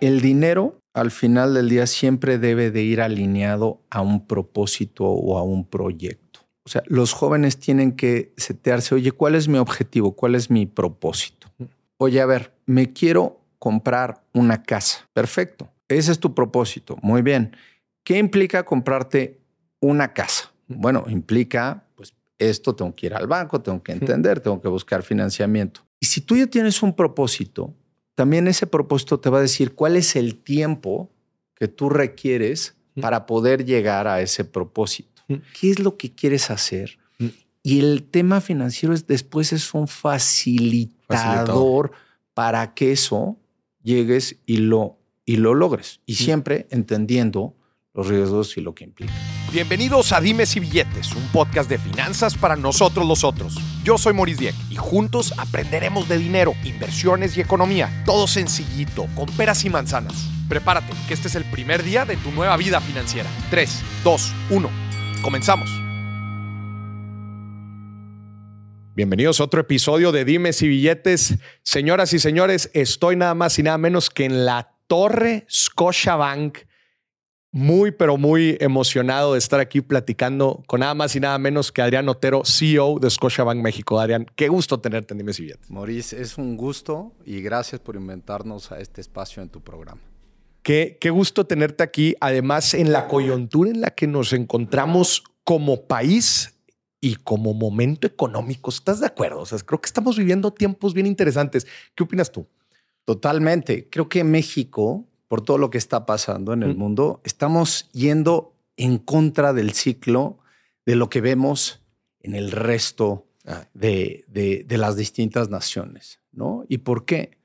El dinero al final del día siempre debe de ir alineado a un propósito o a un proyecto. O sea, los jóvenes tienen que setearse, oye, ¿cuál es mi objetivo? ¿Cuál es mi propósito? Oye, a ver, me quiero comprar una casa. Perfecto. Ese es tu propósito. Muy bien. ¿Qué implica comprarte una casa? Bueno, implica, pues, esto tengo que ir al banco, tengo que entender, tengo que buscar financiamiento. Y si tú ya tienes un propósito, también ese propósito te va a decir cuál es el tiempo que tú requieres para poder llegar a ese propósito. ¿Qué es lo que quieres hacer? Y el tema financiero es después es un facilitador, para que eso llegues y lo, y lo logres. Y siempre entendiendo los riesgos y lo que implica. Bienvenidos a Dimes y Billetes, un podcast de finanzas para nosotros los otros. Yo soy Maurice Dieck y juntos aprenderemos de dinero, inversiones y economía. Todo sencillito, con peras y manzanas. Prepárate, que este es el primer día de tu nueva vida financiera. 3, 2, 1. Comenzamos. Bienvenidos a otro episodio de Dimes y Billetes. Señoras y señores, estoy nada más y nada menos que en la Torre Scotiabank muy, pero muy emocionado de estar aquí platicando con nada más y nada menos que Adrián Otero, CEO de Scotiabank México. Adrián, qué gusto tenerte en Dime Si Maurice, es un gusto y gracias por inventarnos a este espacio en tu programa. Qué, qué gusto tenerte aquí, además en la coyuntura en la que nos encontramos como país y como momento económico. ¿Estás de acuerdo? O sea, creo que estamos viviendo tiempos bien interesantes. ¿Qué opinas tú? Totalmente. Creo que México por todo lo que está pasando en el mundo, estamos yendo en contra del ciclo de lo que vemos en el resto ah. de, de, las distintas naciones. ¿no? ¿Y por qué?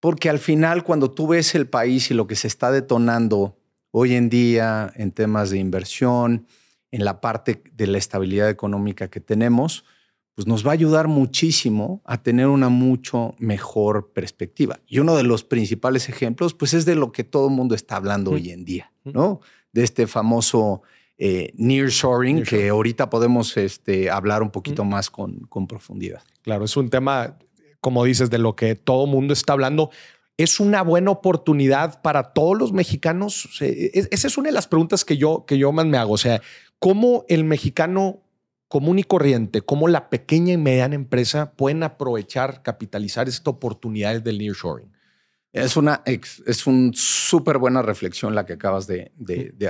Porque al final, cuando tú ves el país y lo que se está detonando hoy en día en temas de inversión, en la parte de la estabilidad económica que tenemos, pues nos va a ayudar muchísimo a tener una mucho mejor perspectiva. Y uno de los principales ejemplos, pues es de lo que todo el mundo está hablando hoy en día, ¿no? De este famoso eh, nearshoring, que ahorita podemos este, hablar un poquito más con, con profundidad. Claro, es un tema, como dices, de lo que todo el mundo está hablando. Es una buena oportunidad para todos los mexicanos. esa es una de las preguntas que yo, que yo más me hago. O sea, ¿cómo el mexicano común y corriente, cómo la pequeña y mediana empresa pueden aprovechar, capitalizar esta oportunidad del nearshoring. Es una es un súper buena reflexión la que acabas de,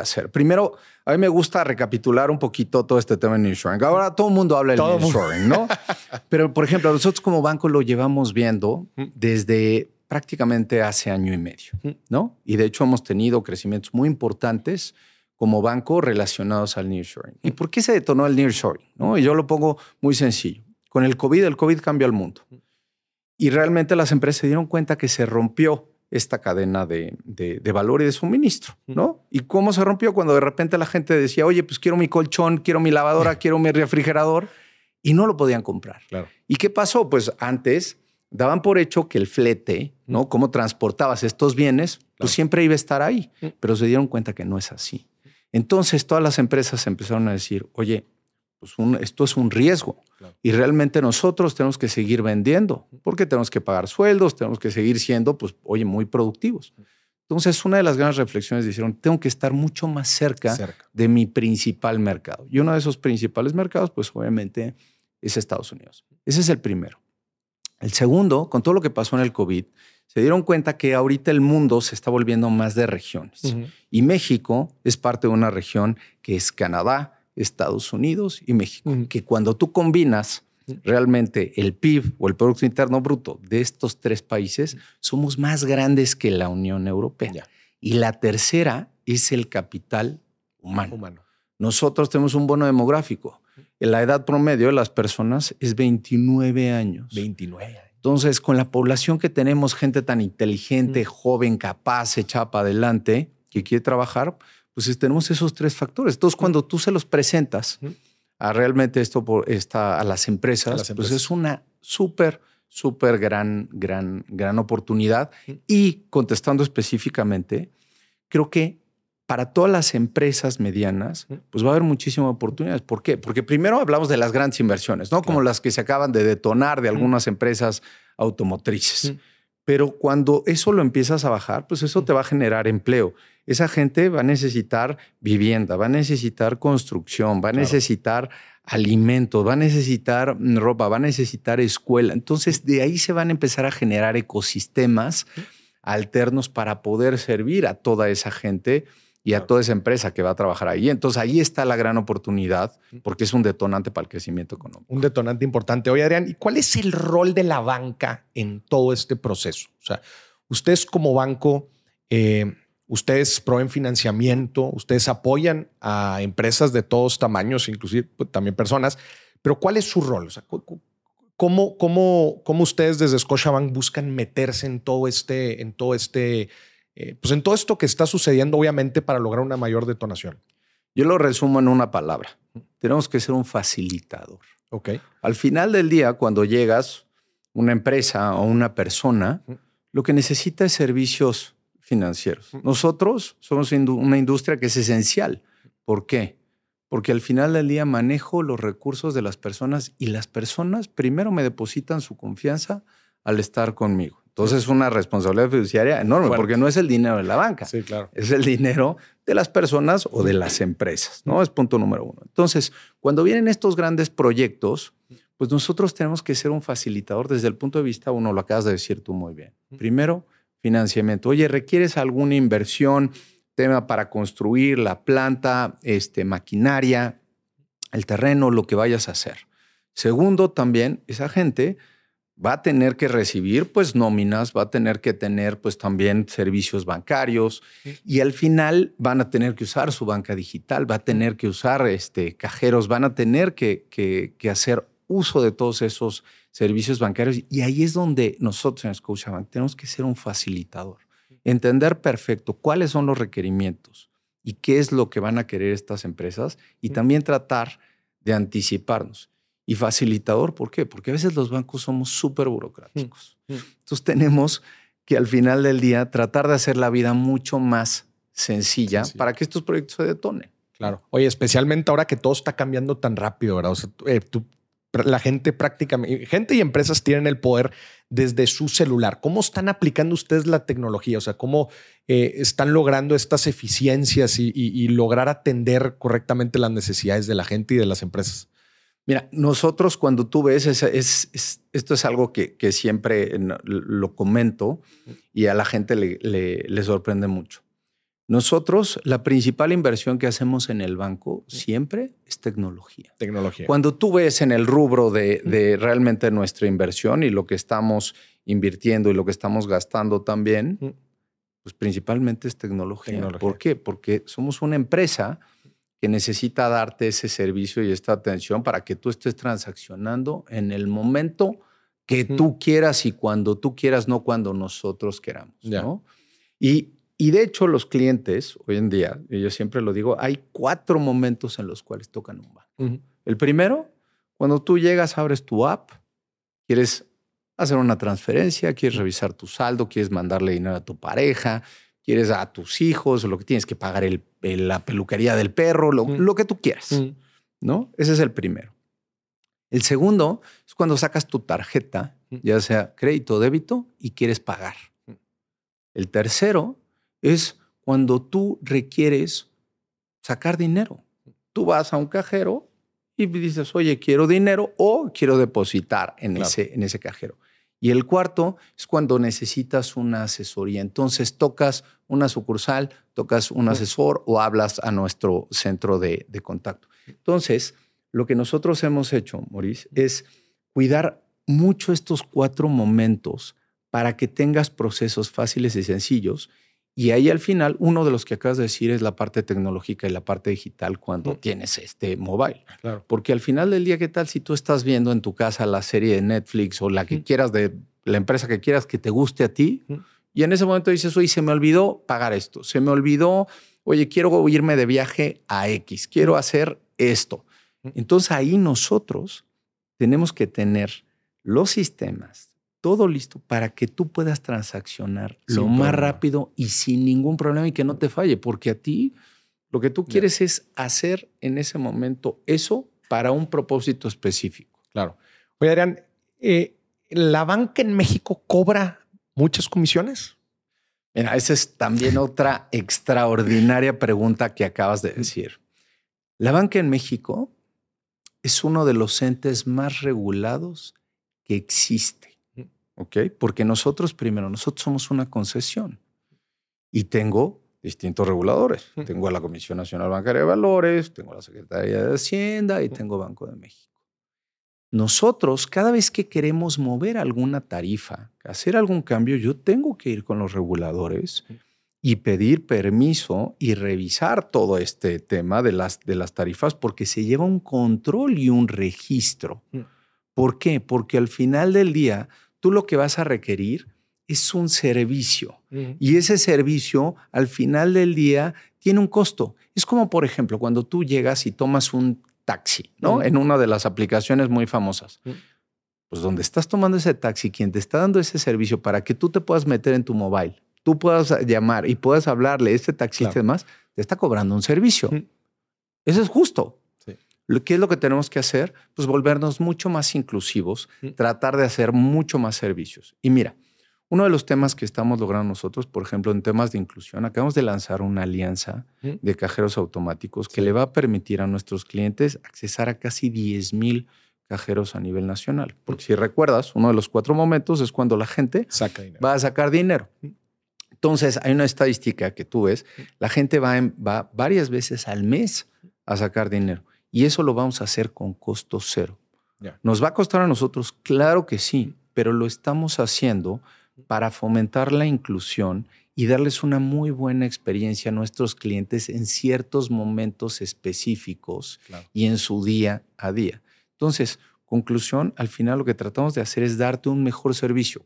hacer. Primero, a mí me gusta recapitular un poquito todo este tema de nearshoring. Ahora todo el mundo habla del nearshoring, ¿no? Pero, por ejemplo, nosotros como banco lo llevamos viendo desde prácticamente hace año y medio, ¿no? Y de hecho hemos tenido crecimientos muy importantes como banco relacionados al nearshoring. ¿Y por qué se detonó el nearshoring? ¿No? Y yo lo pongo muy sencillo. Con el COVID, el COVID cambió el mundo. Y realmente las empresas se dieron cuenta que se rompió esta cadena de, de, valor y de suministro, ¿no? ¿Y cómo se rompió? Cuando de repente la gente decía, oye, pues quiero mi colchón, quiero mi lavadora, quiero mi refrigerador, y no lo podían comprar. Claro. ¿Y qué pasó? Pues antes daban por hecho que el flete, ¿no? Cómo transportabas estos bienes, pues siempre iba a estar ahí, pero se dieron cuenta que no es así. Entonces todas las empresas empezaron a decir, oye, pues esto es un riesgo y realmente nosotros tenemos que seguir vendiendo porque tenemos que pagar sueldos, tenemos que seguir siendo, pues, oye, muy productivos. Entonces, una de las grandes reflexiones dijeron, tengo que estar mucho más cerca, de mi principal mercado. Y uno de esos principales mercados, pues obviamente, es Estados Unidos. Ese es el primero. El segundo, con todo lo que pasó en el COVID, se dieron cuenta que ahorita el mundo se está volviendo más de regiones. Y México es parte de una región que es Canadá, Estados Unidos y México. Que cuando tú combinas realmente el PIB o el Producto Interno Bruto de estos tres países, somos más grandes que la Unión Europea. Y la tercera es el capital humano. humano. Nosotros tenemos un bono demográfico. La edad promedio de las personas es 29 años. 29 años. Entonces, con la población que tenemos, gente tan inteligente, joven, capaz, echada para adelante, que quiere trabajar, pues tenemos esos tres factores. Entonces, cuando tú se los presentas a realmente esto por esta, a las empresas, pues es una súper, súper gran, gran, gran oportunidad. Y contestando específicamente, creo que para todas las empresas medianas, pues va a haber muchísimas oportunidades. ¿Por qué? Porque primero hablamos de las grandes inversiones, ¿no? Como las que se acaban de detonar de algunas empresas automotrices. Pero cuando eso lo empiezas a bajar, pues eso te va a generar empleo. Esa gente va a necesitar vivienda, va a necesitar construcción, va a necesitar alimentos, va a necesitar ropa, va a necesitar escuela. Entonces, de ahí se van a empezar a generar ecosistemas alternos para poder servir a toda esa gente y a toda esa empresa que va a trabajar ahí. Entonces ahí está la gran oportunidad porque es un detonante para el crecimiento económico. Un detonante importante. Oye, Adrián, ¿y cuál es el rol de la banca en todo este proceso? O sea, ustedes como banco, eh, ustedes proveen financiamiento, ustedes apoyan a empresas de todos tamaños, inclusive pues, también personas, pero ¿cuál es su rol? O sea, ¿cómo, cómo, cómo ustedes desde Scotiabank buscan meterse en todo este, en todo este eh, pues en todo esto que está sucediendo, obviamente, para lograr una mayor detonación? Yo lo resumo en una palabra. Tenemos que ser un facilitador. Ok. Al final del día, cuando llegas, una empresa o una persona, lo que necesita es servicios financieros. Nosotros somos una industria que es esencial. ¿Por qué? Porque al final del día manejo los recursos de las personas y las personas primero me depositan su confianza al estar conmigo. Entonces es una responsabilidad fiduciaria enorme, porque no es el dinero de la banca. Sí, claro. Es el dinero de las personas o de las empresas, ¿no? Es punto número uno. Entonces, cuando vienen estos grandes proyectos, pues nosotros tenemos que ser un facilitador desde el punto de vista, uno lo acabas de decir tú muy bien. Primero, financiamiento. Oye, ¿requieres alguna inversión, tema para construir la planta, este, maquinaria, el terreno, lo que vayas a hacer? Segundo, también esa gente va a tener que recibir pues nóminas, va a tener que tener pues también servicios bancarios y al final van a tener que usar su banca digital, va a tener que usar este, cajeros, van a tener que, que, hacer uso de todos esos servicios bancarios y ahí es donde nosotros en Scotiabank tenemos que ser un facilitador, entender perfecto cuáles son los requerimientos y qué es lo que van a querer estas empresas y también tratar de anticiparnos y facilitador. ¿Por qué? Porque a veces los bancos somos súper burocráticos. Mm. Entonces tenemos que al final del día tratar de hacer la vida mucho más sencilla para que estos proyectos se detonen. Claro. Oye, especialmente ahora que todo está cambiando tan rápido, ¿verdad? O sea, eh, la gente prácticamente, gente y empresas tienen el poder desde su celular. ¿Cómo están aplicando ustedes la tecnología? O sea, ¿cómo eh, están logrando estas eficiencias y, lograr atender correctamente las necesidades de la gente y de las empresas? Mira, nosotros cuando tú ves, es, esto es algo que, siempre lo comento y a la gente le, sorprende mucho. Nosotros, la principal inversión que hacemos en el banco siempre es tecnología. Tecnología. Cuando tú ves en el rubro de, realmente nuestra inversión y lo que estamos invirtiendo y lo que estamos gastando también, pues principalmente es tecnología. tecnología. ¿Por qué? Porque somos una empresa que necesita darte ese servicio y esta atención para que tú estés transaccionando en el momento que tú quieras y cuando tú quieras, no cuando nosotros queramos. ¿no? Y, y, de hecho los clientes hoy en día, y yo siempre lo digo, hay cuatro momentos en los cuales tocan un banco. El primero, cuando tú llegas, abres tu app, quieres hacer una transferencia, quieres revisar tu saldo, quieres mandarle dinero a tu pareja, quieres a tus hijos, lo que tienes que pagar el, la peluquería del perro, lo, mm. que tú quieras. Mm. ¿No? Ese es el primero. El segundo es cuando sacas tu tarjeta, mm. ya sea crédito o débito, y quieres pagar. El tercero es cuando tú requieres sacar dinero. Tú vas a un cajero y dices, oye, quiero dinero o quiero depositar en, ese, en ese cajero. Y el cuarto es cuando necesitas una asesoría. Entonces tocas una sucursal, tocas un asesor o hablas a nuestro centro de, contacto. Entonces, lo que nosotros hemos hecho, Maurice, es cuidar mucho estos cuatro momentos para que tengas procesos fáciles y sencillos. Y ahí al final, uno de los que acabas de decir es la parte tecnológica y la parte digital cuando tienes este mobile. Claro. Porque al final del día, ¿qué tal si tú estás viendo en tu casa la serie de Netflix o la que quieras de la empresa que quieras que te guste a ti? Y en ese momento dices, oye, se me olvidó pagar esto, se me olvidó, oye, quiero irme de viaje a X, quiero hacer esto. Entonces ahí nosotros tenemos que tener los sistemas, todo listo para que tú puedas transaccionar lo más rápido y sin ningún problema y que no te falle, porque a ti lo que tú quieres es hacer en ese momento eso para un propósito específico. Claro. Oye, Adrián, eh, ¿la banca en México cobra muchas comisiones? Mira, esa es también otra extraordinaria pregunta que acabas de decir. La banca en México es uno de los entes más regulados que existe. ¿Ok? Porque nosotros, primero, nosotros somos una concesión y tengo distintos reguladores. Tengo a la Comisión Nacional Bancaria de Valores, tengo a la Secretaría de Hacienda y tengo Banco de México. Nosotros, cada vez que queremos mover alguna tarifa, hacer algún cambio, yo tengo que ir con los reguladores y pedir permiso y revisar todo este tema de las, de las tarifas porque se lleva un control y un registro. Mm. ¿Por qué? Porque al final del día, tú lo que vas a requerir es un servicio. Y ese servicio, al final del día, tiene un costo. Es como, por ejemplo, cuando tú llegas y tomas un taxi, ¿no? En una de las aplicaciones muy famosas. Pues donde estás tomando ese taxi, quien te está dando ese servicio para que tú te puedas meter en tu mobile, tú puedas llamar y puedas hablarle, este taxista y demás, te está cobrando un servicio. Eso es justo. ¿Qué es lo que tenemos que hacer? Pues volvernos mucho más inclusivos, tratar de hacer mucho más servicios. Y mira, uno de los temas que estamos logrando nosotros, por ejemplo, en temas de inclusión, acabamos de lanzar una alianza de cajeros automáticos que le va a permitir a nuestros clientes accesar a casi 10 mil cajeros a nivel nacional. Porque si recuerdas, uno de los cuatro momentos es cuando la gente va a sacar dinero. Entonces, hay una estadística que tú ves, la gente va, va varias veces al mes a sacar dinero y eso lo vamos a hacer con costo cero. ¿Nos va a costar a nosotros? Claro que sí, pero lo estamos haciendo para fomentar la inclusión y darles una muy buena experiencia a nuestros clientes en ciertos momentos específicos y en su día a día. Entonces, conclusión, al final lo que tratamos de hacer es darte un mejor servicio.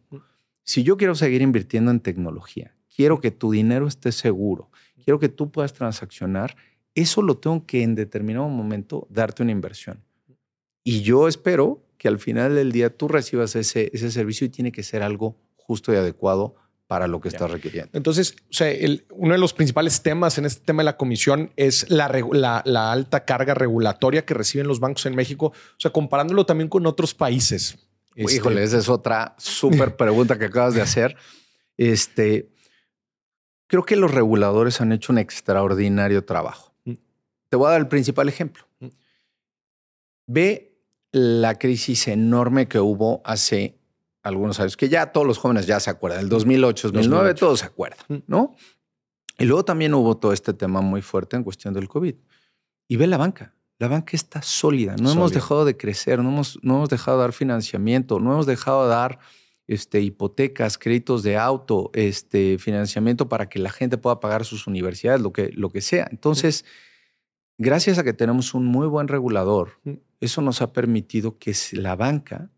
Si yo quiero seguir invirtiendo en tecnología, quiero que tu dinero esté seguro, quiero que tú puedas transaccionar, eso lo tengo que en determinado momento darte una inversión. Y yo espero que al final del día tú recibas ese, ese servicio y tiene que ser algo justo y adecuado para lo que estás requiriendo. Entonces, o sea, uno de los principales temas en este tema de la comisión es la, la, alta carga regulatoria que reciben los bancos en México, o sea, comparándolo también con otros países. Este Híjole, esa es otra súper pregunta que acabas de hacer. Este, creo que los reguladores han hecho un extraordinario trabajo. Mm. Te voy a dar el principal ejemplo. Mm. Ve la crisis enorme que hubo hace algunos años, que ya todos los jóvenes ya se acuerdan, el 2008, 2009, todos se acuerdan, ¿no? Y luego también hubo todo este tema muy fuerte en cuestión del COVID. Y ve la banca, la banca está sólida, no hemos dejado de crecer, no hemos, no hemos dejado de dar financiamiento, no hemos dejado de dar este, hipotecas, créditos de auto, este, financiamiento para que la gente pueda pagar sus universidades, lo que, lo que sea. Entonces, gracias a que tenemos un muy buen regulador, eso nos ha permitido que la banca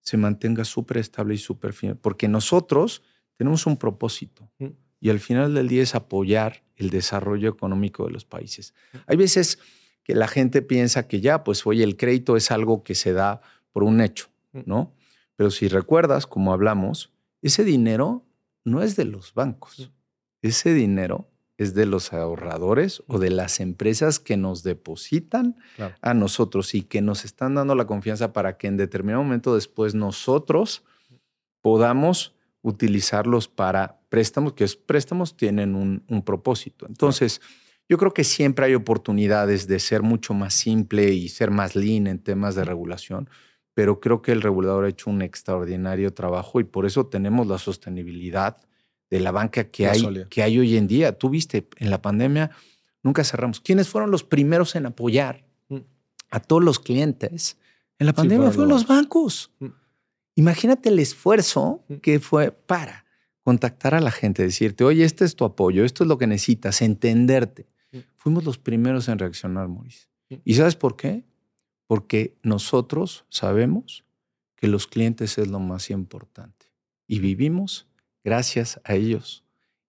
se mantenga súper estable y súper firme, porque nosotros tenemos un propósito mm. y al final del día es apoyar el desarrollo económico de los países. Mm. Hay veces que la gente piensa que ya, pues oye, el crédito es algo que se da por un hecho, mm. ¿no? Pero si recuerdas, como hablamos, ese dinero no es de los bancos. Ese dinero es de los ahorradores o de las empresas que nos depositan a nosotros y que nos están dando la confianza para que en determinado momento después nosotros podamos utilizarlos para préstamos, que es, préstamos tienen un, propósito. Entonces, yo creo que siempre hay oportunidades de ser mucho más simple y ser más lean en temas de regulación, pero creo que el regulador ha hecho un extraordinario trabajo y por eso tenemos la sostenibilidad de la banca que, hay, que hay hoy en día. Tú viste, en la pandemia nunca cerramos. ¿Quiénes fueron los primeros en apoyar mm. a todos los clientes? En la pandemia fueron, los bancos. Mm. Imagínate el esfuerzo mm. que fue para contactar a la gente, decirte, oye, este es tu apoyo, esto es lo que necesitas, entenderte. Fuimos los primeros en reaccionar, Maurice. ¿Y sabes por qué? Porque nosotros sabemos que los clientes es lo más importante y vivimos gracias a ellos.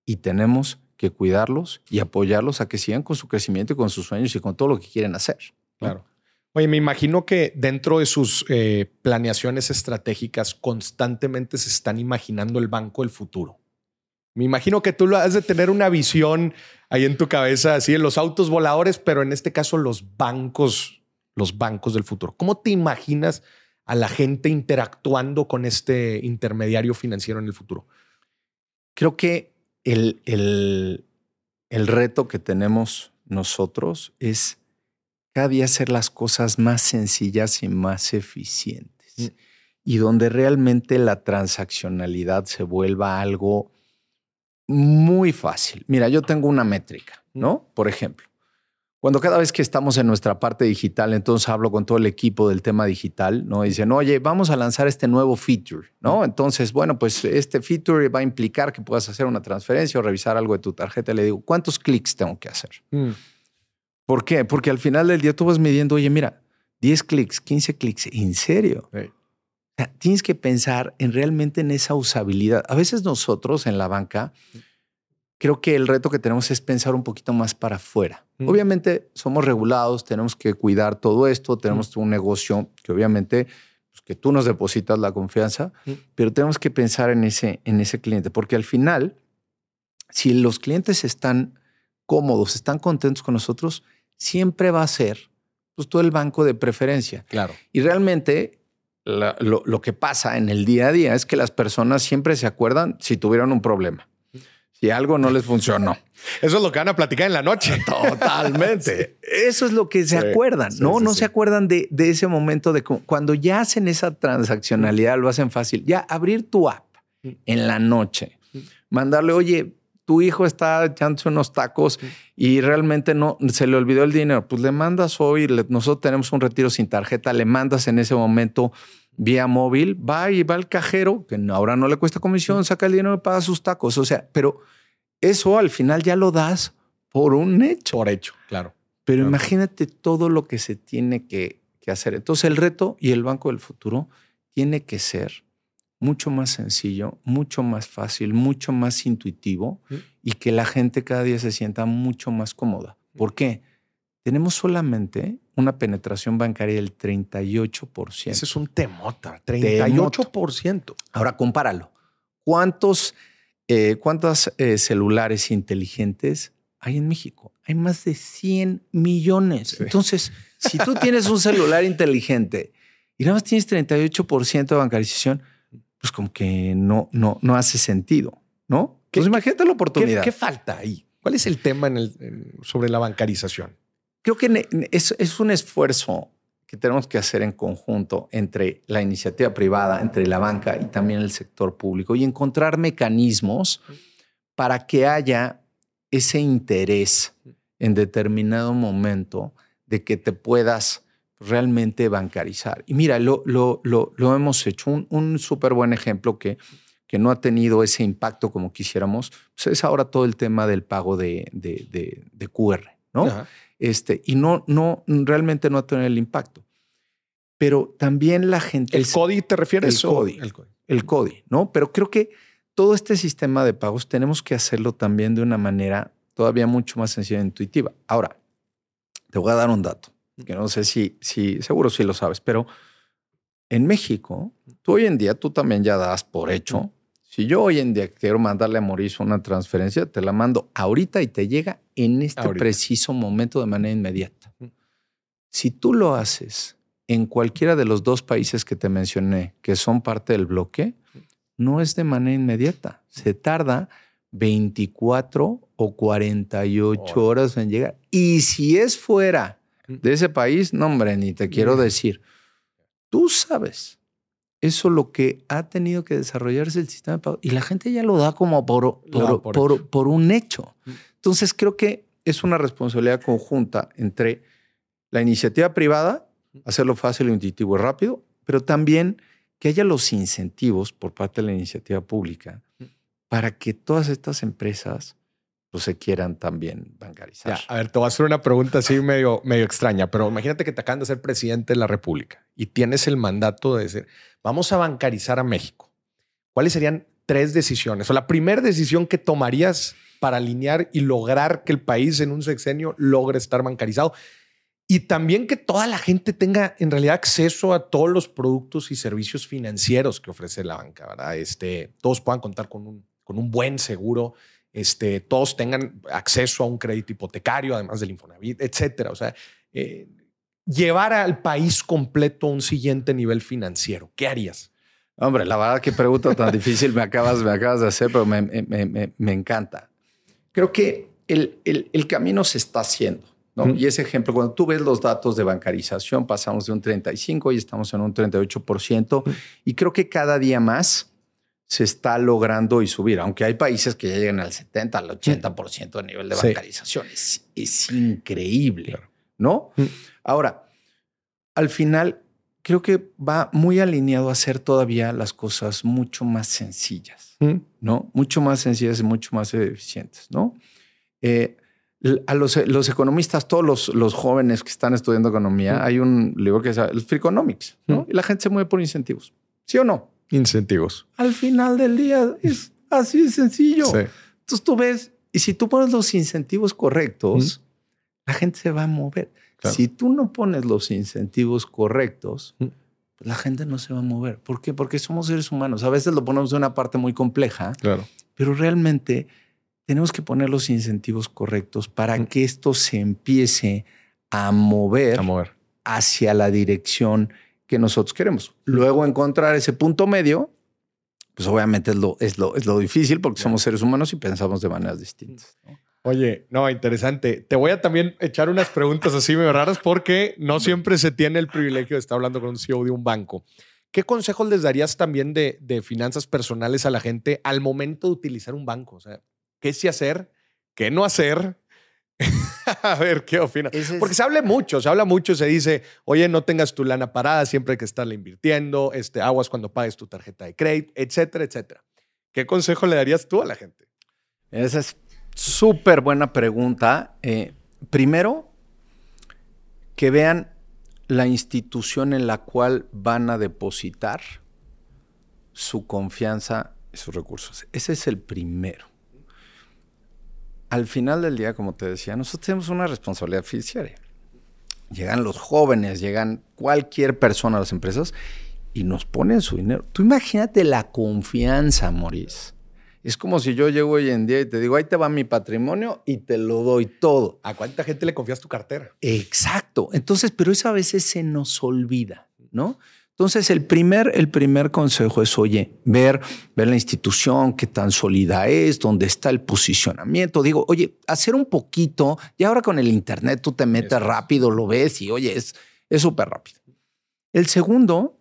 Y tenemos que cuidarlos y apoyarlos a que sigan con su crecimiento y con sus sueños y con todo lo que quieren hacer. Claro. Oye, me imagino que dentro de sus eh, planeaciones estratégicas constantemente se están imaginando el banco del futuro. Me imagino que tú lo has de tener una visión ahí en tu cabeza, así en los autos voladores, pero en este caso los bancos, los bancos del futuro. ¿Cómo te imaginas a la gente interactuando con este intermediario financiero en el futuro? Creo que el, el, el reto que tenemos nosotros es cada día hacer las cosas más sencillas y más eficientes. Mm. Y donde realmente la transaccionalidad se vuelva algo muy fácil. Mira, yo tengo una métrica, mm. ¿no? Por ejemplo, cuando cada vez que estamos en nuestra parte digital, entonces hablo con todo el equipo del tema digital, ¿no? Dicen, oye, vamos a lanzar este nuevo feature, ¿no? Entonces, bueno, pues este feature va a implicar que puedas hacer una transferencia o revisar algo de tu tarjeta. Le digo, ¿cuántos clics tengo que hacer? Mm. ¿Por qué? Porque al final del día tú vas midiendo, oye, mira, 10 clics, 15 clics, ¿en serio? tienes que pensar en realmente en esa usabilidad. A veces nosotros en la banca creo que el reto que tenemos es pensar un poquito más para afuera. Mm. Obviamente somos regulados, tenemos que cuidar todo esto, tenemos mm. un negocio que obviamente pues, que tú nos depositas la confianza, mm. pero tenemos que pensar en ese, en ese cliente, porque al final, si los clientes están cómodos, están contentos con nosotros, siempre va a ser pues, todo el banco de preferencia. Claro. Y realmente lo, lo que pasa en el día a día es que las personas siempre se acuerdan si tuvieron un problema si algo no les funcionó. Eso es lo que van a platicar en la noche. Totalmente. Eso es lo que se acuerdan, ¿no? no se acuerdan de, de, ese momento de cuando ya hacen esa transaccionalidad, lo hacen fácil. Ya abrir tu app mm. en la noche, mm. mandarle, oye, tu hijo está echándose unos tacos mm. y realmente no se le olvidó el dinero. Pues le mandas hoy, nosotros tenemos un retiro sin tarjeta, le mandas en ese momento vía móvil, va y va al cajero, que ahora no le cuesta comisión, saca el dinero y paga sus tacos. O sea, pero eso al final ya lo das por un hecho. Por hecho, claro. Pero imagínate todo lo que se tiene que, que, hacer. Entonces el reto y el Banco del Futuro tiene que ser mucho más sencillo, mucho más fácil, mucho más intuitivo y que la gente cada día se sienta mucho más cómoda. ¿Por qué? Tenemos solamente una penetración bancaria del 38%. Ese es un temota, 38%. Ahora compáralo. ¿Cuántos, eh, ¿Cuántos eh, celulares inteligentes hay en México? Hay más de 100 millones. Entonces, si tú tienes un celular inteligente y nada más tienes 38% de bancarización, pues como que no, no, no hace sentido, ¿no? Pues imagínate la oportunidad. ¿qué, falta ahí? ¿Cuál es el tema en el, sobre la bancarización? Creo que es, un esfuerzo que tenemos que hacer en conjunto entre la iniciativa privada, entre la banca y también el sector público y encontrar mecanismos para que haya ese interés en determinado momento de que te puedas realmente bancarizar. Y mira, lo, lo, lo, hemos hecho. Un, súper buen ejemplo que, que no ha tenido ese impacto como quisiéramos, pues es ahora todo el tema del pago de, de, de, QR, ¿no? Este, y no, no, realmente no tenido el impacto. Pero también la gente... ¿El CODI te refieres? El CODI, el CODI. ¿no? Pero creo que todo este sistema de pagos tenemos que hacerlo también de una manera todavía mucho más sencilla e intuitiva. Ahora, te voy a dar un dato, que no sé si, si seguro si lo sabes, pero en México, tú hoy en día, tú también ya das por hecho si yo hoy en día quiero mandarle a Mauricio una transferencia, te la mando ahorita y te llega en este preciso momento de manera inmediata. Si tú lo haces en cualquiera de los dos países que te mencioné, que son parte del bloque, no es de manera inmediata. Se tarda 24 o 48 horas en llegar. Y si es fuera de ese país, no, hombre, ni te quiero decir. Tú sabes eso lo que ha tenido que desarrollarse el sistema de pago y la gente ya lo da como por, por, un hecho. Mm. Entonces creo que es una responsabilidad conjunta entre la iniciativa privada, mm. hacerlo fácil, intuitivo y rápido, pero también que haya los incentivos por parte de la iniciativa pública mm. para que todas estas empresas pues, se quieran también bancarizar. a ver, te voy a hacer una pregunta así medio, medio extraña, pero imagínate que te acaban de ser presidente de la República y tienes el mandato de decir, vamos a bancarizar a México. ¿Cuáles serían tres decisiones? O la primera decisión que tomarías para alinear y lograr que el país en un sexenio logre estar bancarizado. Y también que toda la gente tenga en realidad acceso a todos los productos y servicios financieros que ofrece la banca, ¿verdad? Este, todos puedan contar con un, con un buen seguro este, todos tengan acceso a un crédito hipotecario, además del Infonavit, etcétera. O sea, eh, llevar al país completo a un siguiente nivel financiero. ¿Qué harías? Hombre, la verdad que pregunta tan difícil me acabas, me acabas de hacer, pero me, me, me, encanta. Creo que el, el, el, camino se está haciendo. ¿no? Y ese ejemplo, cuando tú ves los datos de bancarización, pasamos de un 35 y estamos en un 38%. Y creo que cada día más se está logrando y subir, aunque hay países que ya llegan al 70, al 80% de nivel de bancarización. Es, es, increíble, ¿no? Ahora, al final, creo que va muy alineado a hacer todavía las cosas mucho más sencillas, ¿no? Mucho más sencillas y mucho más eficientes, ¿no? Eh, a los, economistas, todos los, los, jóvenes que están estudiando economía, hay un libro que es el Freakonomics, ¿no? Y la gente se mueve por incentivos, ¿sí o no? Incentivos. Al final del día es así de sencillo. Entonces tú ves, y si tú pones los incentivos correctos, la gente se va a mover. Si tú no pones los incentivos correctos, pues la gente no se va a mover. ¿Por qué? Porque somos seres humanos. A veces lo ponemos de una parte muy compleja, claro. pero realmente tenemos que poner los incentivos correctos para que esto se empiece a mover, a mover hacia la dirección que nosotros queremos. Luego encontrar ese punto medio, pues obviamente es lo, es lo, es lo difícil porque somos seres humanos y pensamos de maneras distintas. Oye, no, interesante. Te voy a también echar unas preguntas así medio raras porque no siempre se tiene el privilegio de estar hablando con un CEO de un banco. ¿Qué consejos les darías también de, de finanzas personales a la gente al momento de utilizar un banco? O sea, ¿qué sí hacer? ¿Qué no hacer? a ver, ¿qué opinas? Porque se habla mucho, se habla mucho, se dice, oye, no tengas tu lana parada, siempre hay que estarla invirtiendo, este, aguas cuando pagues tu tarjeta de crédito, etcétera, etcétera. ¿Qué consejo le darías tú a la gente? Esa es Súper buena pregunta. Eh, primero, que vean la institución en la cual van a depositar su confianza y sus recursos. Ese es el primero. Al final del día, como te decía, nosotros tenemos una responsabilidad fiduciaria. Llegan los jóvenes, llegan cualquier persona a las empresas y nos ponen su dinero. Tú imagínate la confianza, Maurice es como si yo llego hoy en día y te digo, ahí te va mi patrimonio y te lo doy todo. ¿A cuánta gente le confías tu cartera? Exacto. Entonces, pero eso a veces se nos olvida, ¿no? Entonces, el primer, el primer consejo es, oye, ver, ver la institución, qué tan sólida es, dónde está el posicionamiento. Digo, oye, hacer un poquito, y ahora con el Internet tú te metes rápido, lo ves y, oye, es súper rápido. El segundo,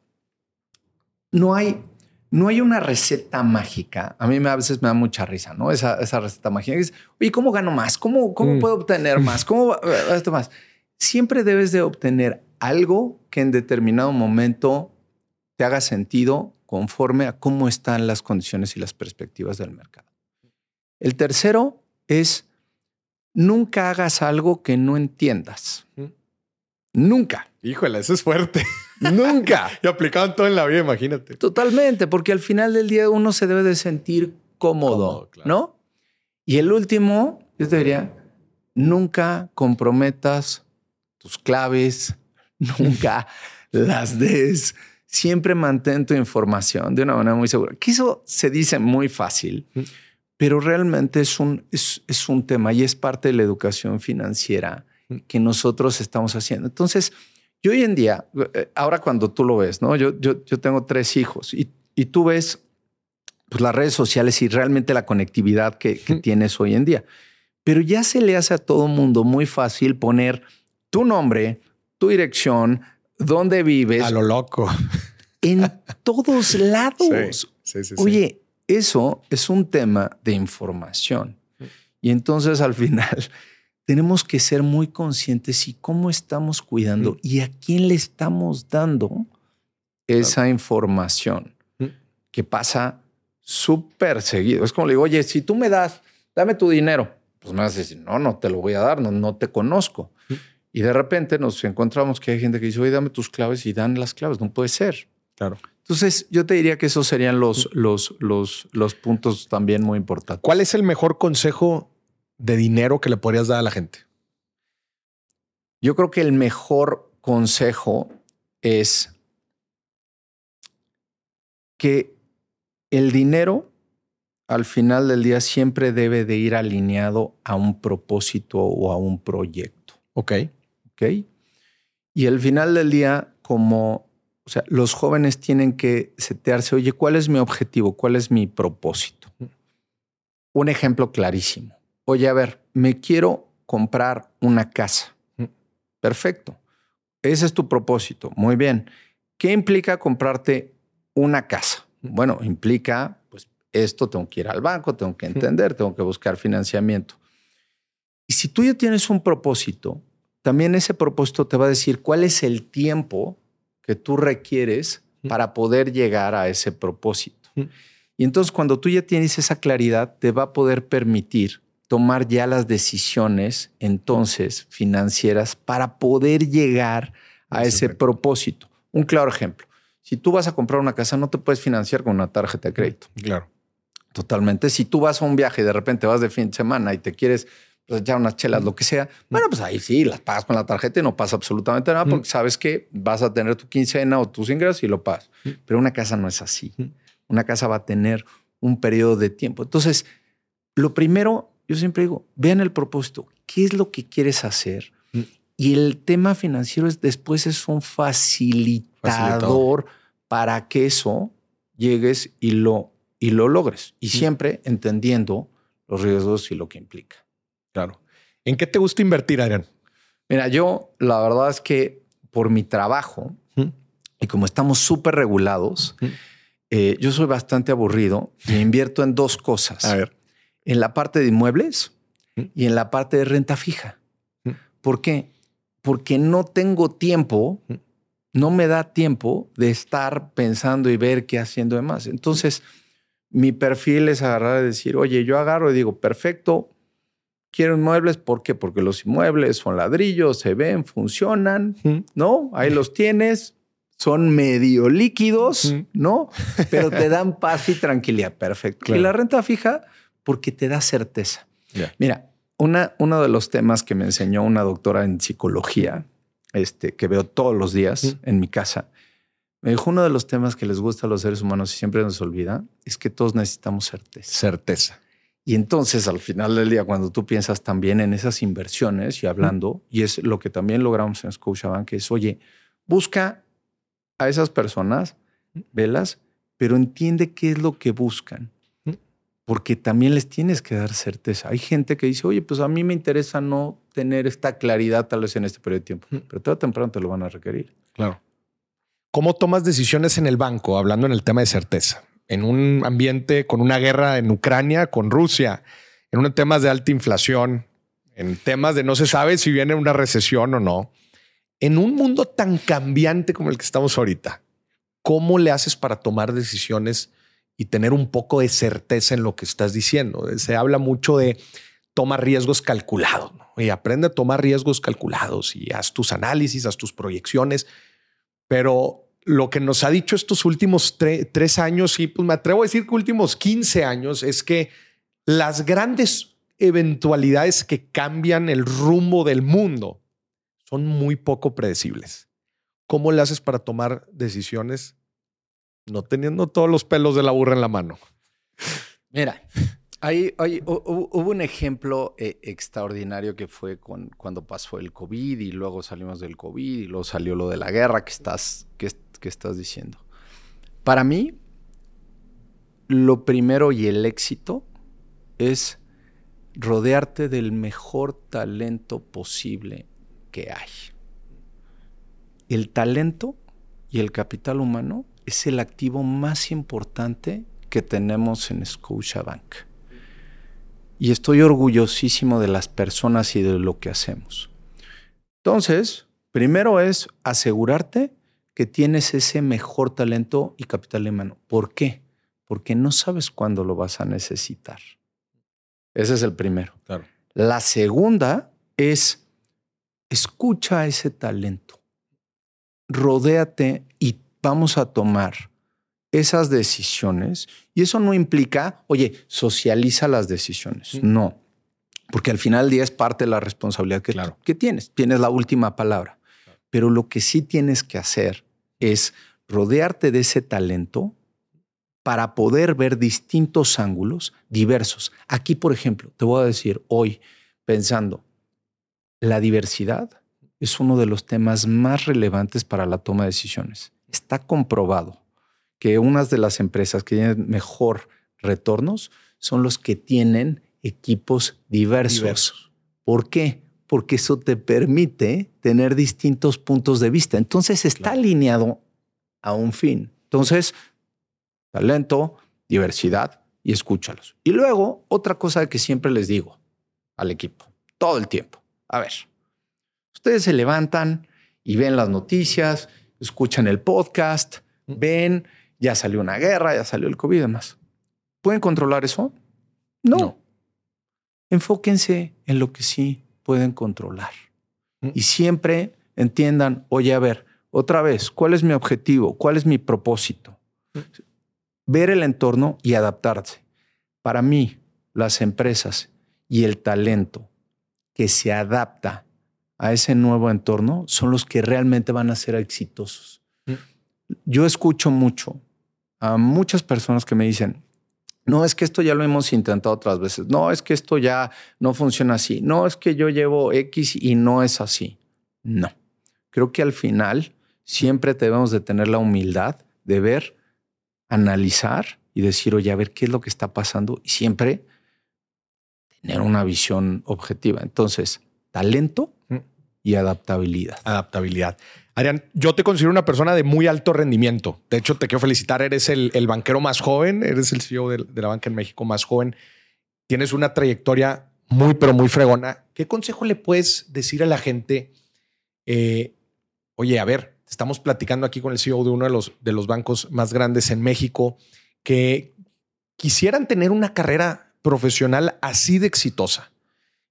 no hay, no hay una receta mágica. A mí a veces me da mucha risa, ¿no? Esa, esa receta mágica. Es, oye, ¿cómo gano más? ¿Cómo, cómo mm. puedo obtener más? ¿Cómo esto más? Siempre debes de obtener algo que en determinado momento te haga sentido conforme a cómo están las condiciones y las perspectivas del mercado. El tercero es nunca hagas algo que no entiendas. Mm. Nunca. Híjole, eso es fuerte. Nunca. y aplicaban todo en la vida, imagínate. Totalmente, porque al final del día uno se debe de sentir cómodo, ¿no? Y el último, yo te diría, nunca comprometas tus claves, nunca las des. Siempre mantén tu información de una manera muy segura. Que eso se dice muy fácil, pero realmente es un, es, es un tema y es parte de la educación financiera que nosotros estamos haciendo. Entonces, yo hoy en día, eh, ahora cuando tú lo ves, ¿no? Yo, yo, yo tengo tres hijos y, y tú ves pues, las redes sociales y realmente la conectividad que, tienes hoy en día. Pero ya se le hace a todo mundo muy fácil poner tu nombre, tu dirección, dónde vives. A lo loco. En todos lados. Oye, eso es un tema de información. Y entonces al final tenemos que ser muy conscientes y cómo estamos cuidando y a quién le estamos dando esa información que pasa súper seguido. Es como le digo, oye, si tú me das, dame tu dinero, pues me vas a decir, no, no te lo voy a dar, no, no te conozco. Y de repente nos encontramos que hay gente que dice, oye, dame tus claves y dan las claves. No puede ser. Claro. Entonces, yo te diría que esos serían los, los, los, los puntos también muy importantes. ¿Cuál es el mejor consejo de dinero que le podrías dar a la gente? Yo creo que el mejor consejo es que el dinero al final del día siempre debe de ir alineado a un propósito o a un proyecto. Ok. Ok. Y al final del día, como O sea, los jóvenes tienen que setearse, oye, ¿cuál es mi objetivo? ¿Cuál es mi propósito? Un ejemplo clarísimo. Oye, a ver, me quiero comprar una casa. Perfecto. Ese es tu propósito. Muy bien. ¿Qué implica comprarte una casa? Bueno, implica, pues esto tengo que ir al banco, tengo que entender, tengo que buscar financiamiento. Y si tú ya tienes un propósito, también ese propósito te va a decir cuál es el tiempo que tú requieres para poder llegar a ese propósito. Y entonces cuando tú ya tienes esa claridad, te va a poder permitir tomar ya las decisiones entonces financieras para poder llegar a ese propósito. Un claro ejemplo. Si tú vas a comprar una casa, no te puedes financiar con una tarjeta de crédito. Claro. Totalmente. Si tú vas a un viaje y de repente vas de fin de semana y te quieres pues, echar unas chelas, lo que sea, bueno, pues ahí sí, las pagas con la tarjeta y no pasa absolutamente nada porque sabes que vas a tener tu quincena o tus ingresos y lo pagas. Pero una casa no es así. Una casa va a tener un periodo de tiempo. Entonces, lo primero yo siempre digo, vean el propósito, ¿qué es lo que quieres hacer? Y el tema financiero es después es un facilitador, para que eso llegues y lo, y lo logres. Y siempre entendiendo los riesgos y lo que implica. Claro. ¿En qué te gusta invertir, Adrián? Mira, yo la verdad es que por mi trabajo mm. y como estamos súper regulados, eh, yo soy bastante aburrido y invierto en dos cosas. A ver en la parte de inmuebles y en la parte de renta fija. ¿Por qué? Porque no tengo tiempo, no me da tiempo de estar pensando y ver qué haciendo demás. Entonces, mi perfil es agarrar y decir, oye, yo agarro y digo, perfecto, quiero inmuebles. ¿Por qué? Porque los inmuebles son ladrillos, se ven, funcionan, ¿no? Ahí los tienes, son medio líquidos, ¿no? Pero te dan paz y tranquilidad. Perfecto. Y la renta fija, porque te da certeza. Mira, una, uno de los temas que me enseñó una doctora en psicología, este, que veo todos los días en mi casa, me dijo uno de los temas que les gusta a los seres humanos y siempre nos olvida, es que todos necesitamos certeza. Certeza. Y entonces al final del día, cuando tú piensas también en esas inversiones y hablando, y es lo que también logramos en Scotiabank, es, oye, busca a esas personas, velas, pero entiende qué es lo que buscan porque también les tienes que dar certeza. Hay gente que dice, oye, pues a mí me interesa no tener esta claridad tal vez en este periodo de tiempo, pero todo temprano te lo van a requerir. Claro. ¿Cómo tomas decisiones en el banco, hablando en el tema de certeza? En un ambiente con una guerra en Ucrania, con Rusia, en unos temas de alta inflación, en temas de no se sabe si viene una recesión o no. En un mundo tan cambiante como el que estamos ahorita, ¿cómo le haces para tomar decisiones y tener un poco de certeza en lo que estás diciendo. Se habla mucho de tomar riesgos calculados y aprende a tomar riesgos calculados y haz tus análisis, haz tus proyecciones. Pero lo que nos ha dicho estos últimos tres años y pues me atrevo a decir que últimos 15 años es que las grandes eventualidades que cambian el rumbo del mundo son muy poco predecibles. ¿Cómo le haces para tomar decisiones no teniendo todos los pelos de la burra en la mano. Mira, hay, hubo un ejemplo eh, extraordinario que fue con, cuando pasó el COVID y luego salimos del COVID y luego salió lo de la guerra que estás, que, que estás diciendo. Para mí, lo primero y el éxito es rodearte del mejor talento posible que hay. El talento y el capital humano es el activo más importante que tenemos en Scotiabank. Y estoy orgullosísimo de las personas y de lo que hacemos. Entonces, primero es asegurarte que tienes ese mejor talento y capital humano. ¿Por qué? Porque no sabes cuándo lo vas a necesitar. Ese es el primero. La segunda es escucha ese talento. Rodéate y vamos a tomar esas decisiones y eso no implica, oye, socializa las decisiones. No, porque al final del día es parte de la responsabilidad que, que tienes. Tienes la última palabra. Pero lo que sí tienes que hacer es rodearte de ese talento para poder ver distintos ángulos diversos. Aquí, por ejemplo, te voy a decir hoy, pensando, la diversidad es uno de los temas más relevantes para la toma de decisiones Está comprobado que unas de las empresas que tienen mejor retornos son los que tienen equipos diversos. ¿Por qué? Porque eso te permite tener distintos puntos de vista. Entonces está alineado a un fin. Entonces, talento, diversidad y escúchalos. Y luego, otra cosa que siempre les digo al equipo, todo el tiempo. A ver, ustedes se levantan y ven las noticias, escuchan el podcast, ven, ya salió una guerra, ya salió el COVID y demás. ¿Pueden controlar eso? no. Enfóquense en lo que sí pueden controlar. Y siempre entiendan, oye, a ver, otra vez, ¿cuál es mi objetivo? ¿Cuál es mi propósito? Ver el entorno y adaptarse. Para mí, las empresas y el talento que se adapta a ese nuevo entorno son los que realmente van a ser exitosos. Yo escucho mucho a muchas personas que me dicen, no, es que esto ya lo hemos intentado otras veces. No, es que esto ya no funciona así. No, es que yo llevo X y no es así. No. Creo que al final siempre debemos de tener la humildad de ver, analizar y decir, oye, a ver qué es lo que está pasando y siempre tener una visión objetiva. Entonces, talento mm. y adaptabilidad. Adaptabilidad. Adrián, yo te considero una persona de muy alto rendimiento. De hecho, te quiero felicitar. Eres el, banquero más joven, eres el CEO de, la banca en México más joven. Tienes una trayectoria muy, pero muy fregona. ¿Qué consejo le puedes decir a la gente? Eh, oye, a ver, Estamos platicando aquí con el CEO de uno de los, de los bancos más grandes en México que quisieran tener una carrera profesional así de exitosa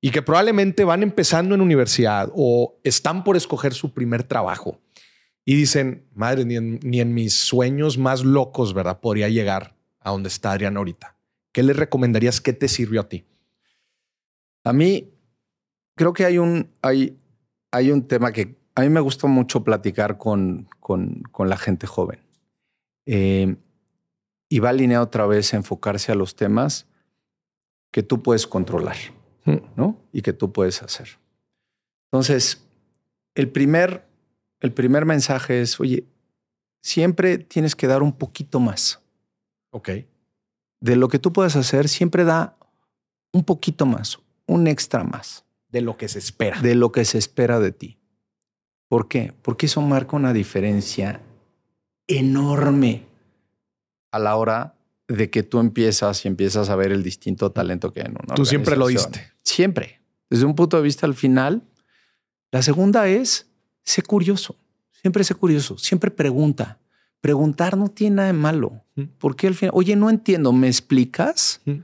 y que probablemente van empezando en universidad o están por escoger su primer trabajo y dicen, madre, ni en, mis sueños más locos, ¿verdad? Podría llegar a donde está Adrián ahorita. ¿Qué le recomendarías? ¿Qué te sirvió a ti? A mí creo que hay un, hay, hay un tema que a mí me gusta mucho platicar con, con, la gente joven. Eh, y va alineado otra vez a enfocarse a los temas que tú puedes controlar. ¿No? Y que tú puedes hacer. Entonces, el primer, el primer mensaje es, oye, siempre tienes que dar un poquito más. Ok. De lo que tú puedes hacer, siempre da un poquito más, un extra más. De lo que se espera. De lo que se espera de ti. ¿Por qué? Porque eso marca una diferencia enorme a la hora de que tú empiezas y empiezas a ver el distinto talento que hay en una Tú siempre lo diste. Siempre. Desde un punto de vista al final. La segunda es, sé curioso. Siempre sé curioso. Siempre pregunta. Preguntar no tiene nada de malo. Mm. Porque al final, oye, no entiendo, ¿me explicas? Mm.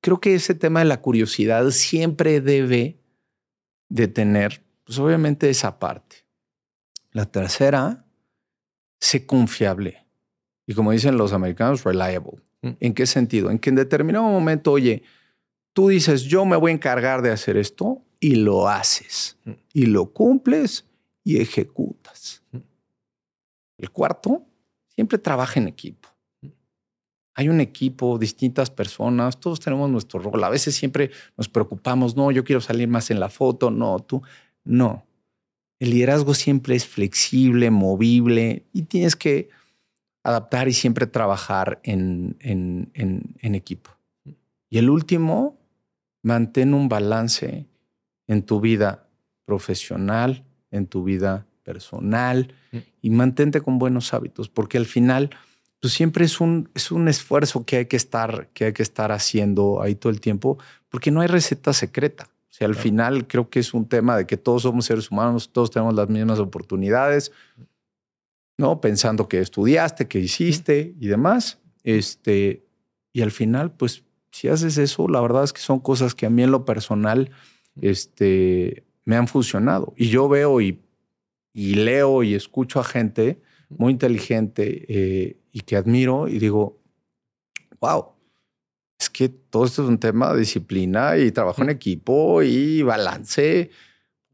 Creo que ese tema de la curiosidad siempre debe de tener, pues obviamente esa parte. La tercera, sé confiable. Y como dicen los americanos, reliable. Mm. ¿En qué sentido? En que en determinado momento, oye, tú dices, yo me voy a encargar de hacer esto y lo haces. Mm. Y lo cumples y ejecutas. Mm. El cuarto, siempre trabaja en equipo. Hay un equipo, distintas personas, todos tenemos nuestro rol. A veces siempre nos preocupamos, no, yo quiero salir más en la foto, no, tú, no. El liderazgo siempre es flexible, movible y tienes que adaptar y siempre trabajar en, en, equipo. Y el último, mantén un balance en tu vida profesional, en tu vida personal mm. y mantente con buenos hábitos, porque al final pues siempre es un, es un esfuerzo que hay que, estar, que hay que estar haciendo ahí todo el tiempo, porque no hay receta secreta sea, al final creo que es un tema de que todos somos seres humanos, todos tenemos las mismas oportunidades, ¿no? Pensando que estudiaste, que hiciste y demás. Este, y al final, pues, si haces eso, la verdad es que son cosas que a mí en lo personal este, me han funcionado. Y yo veo y, y leo y escucho a gente muy inteligente eh, y que admiro y digo, wow, es que todo esto es un tema de disciplina y trabajo en equipo y balance,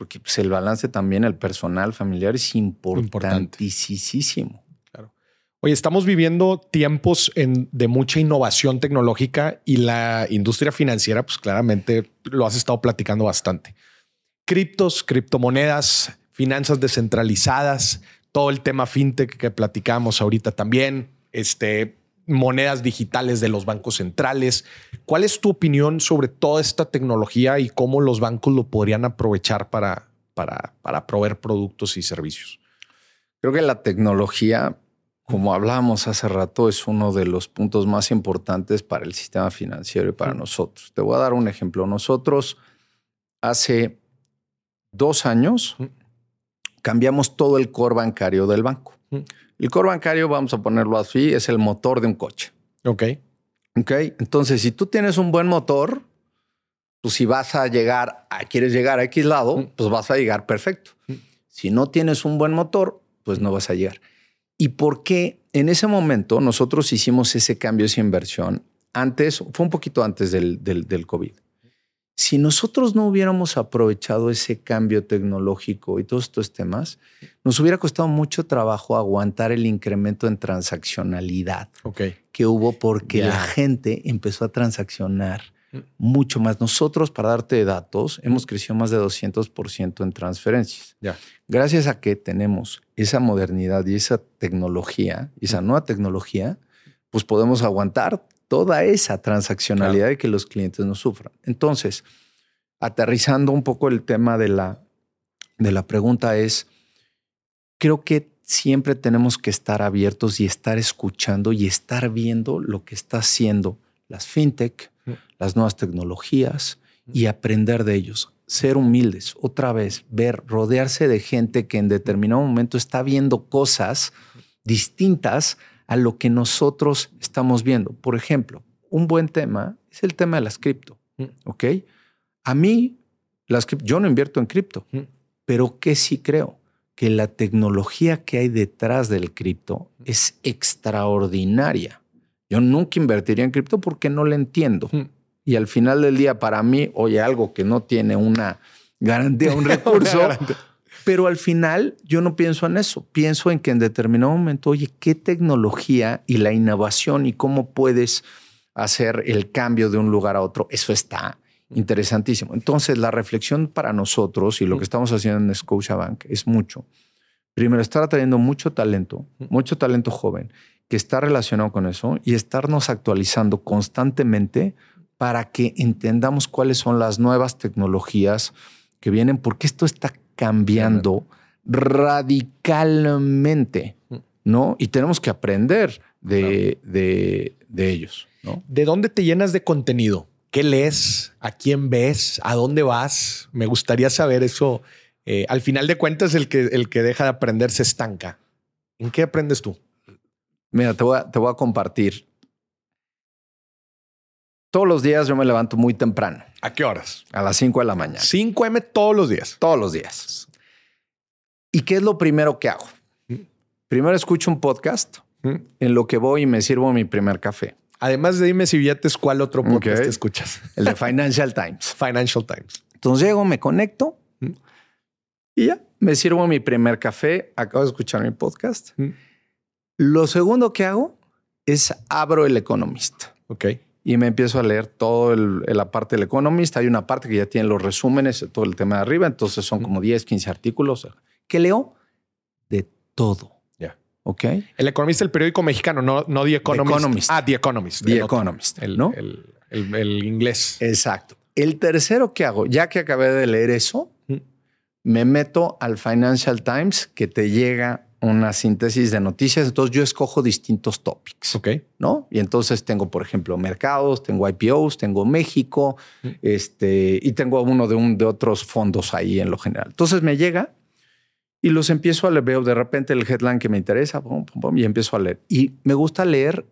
porque pues, el balance también, el personal familiar es importantísimo. Claro. Oye, estamos viviendo tiempos de mucha innovación tecnológica y la industria financiera, pues claramente lo has estado platicando bastante. Criptos, criptomonedas, finanzas descentralizadas, todo el tema fintech que platicamos ahorita también, este, monedas digitales de los bancos centrales. ¿Cuál es tu opinión sobre toda esta tecnología y cómo los bancos lo podrían aprovechar para, para, para proveer productos y servicios? Creo que la tecnología, como hablábamos hace rato, es uno de los puntos más importantes para el sistema financiero y para nosotros. Te voy a dar un ejemplo. Nosotros hace dos años cambiamos todo el core bancario del banco. El core bancario, vamos a ponerlo así, es el motor de un coche. Ok. Ok. Entonces, si tú tienes un buen motor, pues si vas a llegar, a, quieres llegar a X lado, pues vas a llegar perfecto. Si no tienes un buen motor, pues no vas a llegar. ¿Y por qué en ese momento nosotros hicimos ese cambio, esa inversión? Antes, fue un poquito antes del, del, del COVID. Si nosotros no hubiéramos aprovechado ese cambio tecnológico y todos estos temas, nos hubiera costado mucho trabajo aguantar el incremento en transaccionalidad que hubo porque la gente empezó a transaccionar mm. mucho más. Nosotros, para darte datos, hemos crecido más de 200% en transferencias. Gracias a que tenemos esa modernidad y esa tecnología, esa mm. nueva tecnología, pues podemos aguantar toda esa transaccionalidad y que los clientes no sufran. Entonces, aterrizando un poco el tema de la, de la pregunta es, creo que siempre tenemos que estar abiertos y estar escuchando y estar viendo lo que está haciendo las fintech, mm. las nuevas tecnologías y aprender de ellos. Ser humildes, otra vez, ver, rodearse de gente que en determinado momento está viendo cosas distintas a lo que nosotros estamos viendo. Por ejemplo, un buen tema es el tema de las cripto. Mm. ¿Ok? A mí, las yo no invierto en cripto, mm. pero que sí creo que la tecnología que hay detrás del cripto mm. es extraordinaria. Yo nunca invertiría en cripto porque no la entiendo. Y al final del día, para mí, oye, algo que no tiene una garantía, un recurso, pero al final yo no pienso en eso, pienso en que en determinado momento, oye, ¿qué tecnología y la innovación y cómo puedes hacer el cambio de un lugar a otro? Eso está interesantísimo. Entonces, la reflexión para nosotros y lo que estamos haciendo en Scotiabank es mucho. Primero, estar atrayendo mucho talento, mucho talento joven que está relacionado con eso y estarnos actualizando constantemente para que entendamos cuáles son las nuevas tecnologías que vienen, porque esto está cambiando radicalmente, ¿no? Y tenemos que aprender de, de, ellos, ¿no? ¿De dónde te llenas de contenido? ¿Qué lees? ¿A quién ves? ¿A dónde vas? Me gustaría saber eso. Eh, al final de cuentas, el que, el que deja de aprender se estanca. ¿En qué aprendes tú? Mira, te voy a, te voy a compartir. Todos los días yo me levanto muy temprano. ¿A qué horas? A las 5 de la mañana. 5 M todos los días. Todos los días. ¿Y qué es lo primero que hago? Mm. Primero escucho un podcast mm. en lo que voy y me sirvo mi primer café. Además de dime si billetes, ¿cuál otro podcast escuchas? El de Financial Times. Financial Times. Entonces llego, me conecto mm. y ya me sirvo mi primer café. Acabo de escuchar mi podcast. Lo segundo que hago es abro el Economist. Ok y me empiezo a leer todo la parte del Economist. Hay una parte que ya tiene los resúmenes, todo el tema de arriba, entonces son como 10, 15 artículos que leo de todo. Ya. ¿Ok? El Economist, el periódico mexicano, no, no The Economist. Ah, The Economist. The Economist, el, ¿no? El, inglés. Exacto. El tercero que hago, ya que acabé de leer eso, me meto al Financial Times que te llega una síntesis de noticias. Entonces yo escojo distintos topics. Ok. ¿No? Y entonces tengo, por ejemplo, mercados, tengo IPOs, tengo México, mm. este, y tengo uno de, un, de otros fondos ahí en lo general. Entonces me llega y los empiezo a leer. Veo de repente el headline que me interesa y empiezo a leer. Y me gusta leer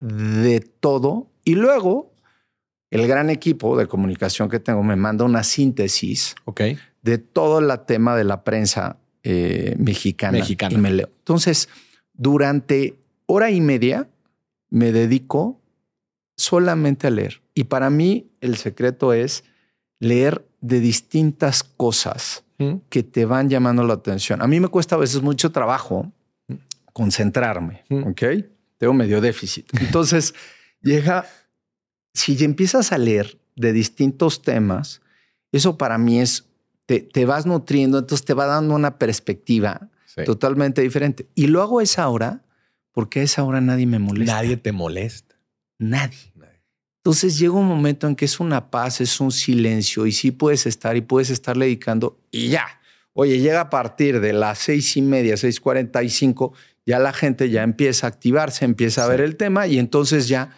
de todo. Y luego el gran equipo de comunicación que tengo me manda una síntesis okay. de todo el tema de la prensa eh, mexicana, mexicana. Y me leo. Entonces, durante hora y media me dedico solamente a leer. Y para mí el secreto es leer de distintas cosas mm. que te van llamando la atención. A mí me cuesta a veces mucho trabajo concentrarme, mm. ¿ok? Tengo medio déficit. Entonces, llega, si empiezas a leer de distintos temas, eso para mí es te, vas nutriendo, entonces te va dando una perspectiva totalmente diferente. Y lo hago a esa hora porque a esa hora nadie me molesta. Nadie te molesta. Nadie. Entonces llega un momento en que es una paz, es un silencio y sí puedes estar y puedes estarle dedicando y ya. Oye, llega a partir de las seis y media, seis cuarenta y cinco, ya la gente ya empieza a activarse, empieza a ver el tema y entonces ya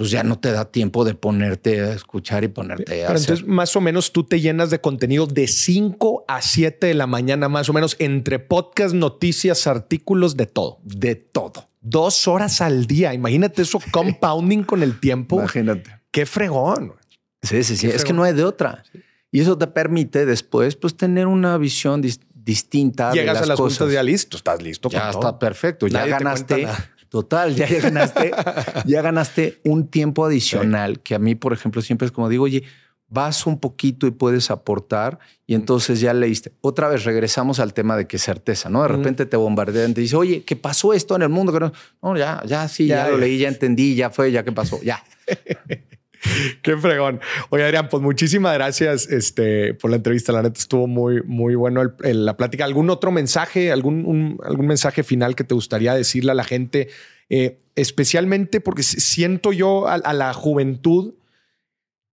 pues ya no te da tiempo de ponerte a escuchar y ponerte a Pero entonces, más o menos, tú te llenas de contenido de 5 a 7 de la mañana, más o menos, entre podcast, noticias, artículos, de todo. De todo. Dos horas al día. Imagínate eso compounding con el tiempo. Imagínate. Qué fregón. Sí, sí, sí. Es que no hay de otra. Y eso te permite después, pues, tener una visión distinta. Llegas de las a las cosas. ya listo, estás listo. Ya está perfecto. Ya ganaste Total, ya, ganaste, ya ganaste un tiempo adicional que a mí, por ejemplo, siempre es como digo, oye, vas un poquito y puedes aportar y entonces ya leíste. Otra vez regresamos al tema de que certeza, ¿no? De repente te bombardean, te dice, oye, ¿qué pasó esto en el mundo? No, ya, ya, sí, ya, ya lo leí, ya entendí, ya fue, ya qué pasó, ya. Qué fregón. Oye, Adrián, pues muchísimas gracias este, por la entrevista. La neta estuvo muy, muy bueno la plática. ¿Algún otro mensaje, algún, algún mensaje final que te gustaría decirle a la gente? Eh, especialmente porque siento yo a, la juventud,